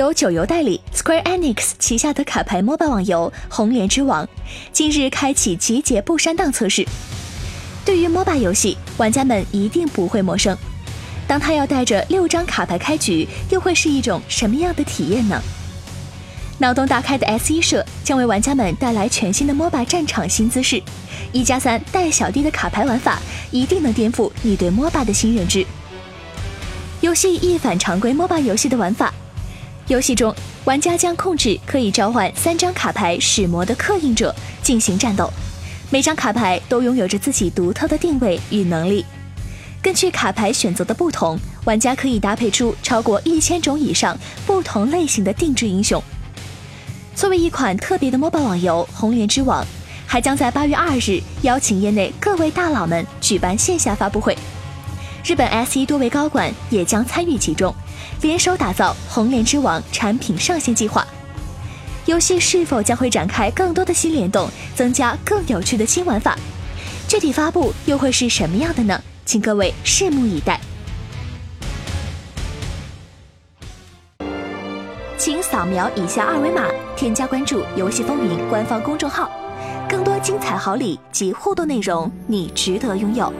由九游代理，Square Enix 旗下的卡牌 MOBA 网游《红莲之王》近日开启集结不删档测试。对于 MOBA 游戏，玩家们一定不会陌生。当他要带着六张卡牌开局，又会是一种什么样的体验呢？脑洞大开的 S 一社将为玩家们带来全新的 MOBA 战场新姿势，一加三带小弟的卡牌玩法一定能颠覆你对 MOBA 的新认知。游戏一反常规 MOBA 游戏的玩法，游戏中玩家将控制可以召唤三张卡牌使魔的刻印者进行战斗，每张卡牌都拥有着自己独特的定位与能力。根据卡牌选择的不同，玩家可以搭配出超过一千种以上不同类型的定制英雄。作为一款特别的 MOBA 网游，《红莲之王》还将在八月二日邀请业内各位大佬们举办线下发布会。日本 SE 多位高管也将参与其中，联手打造《红莲之王》产品上线计划。游戏是否将会展开更多的新联动，增加更有趣的新玩法？具体发布又会是什么样的呢？请各位拭目以待。请扫描以下二维码，添加关注“游戏风云”官方公众号，更多精彩好礼及互动内容，你值得拥有。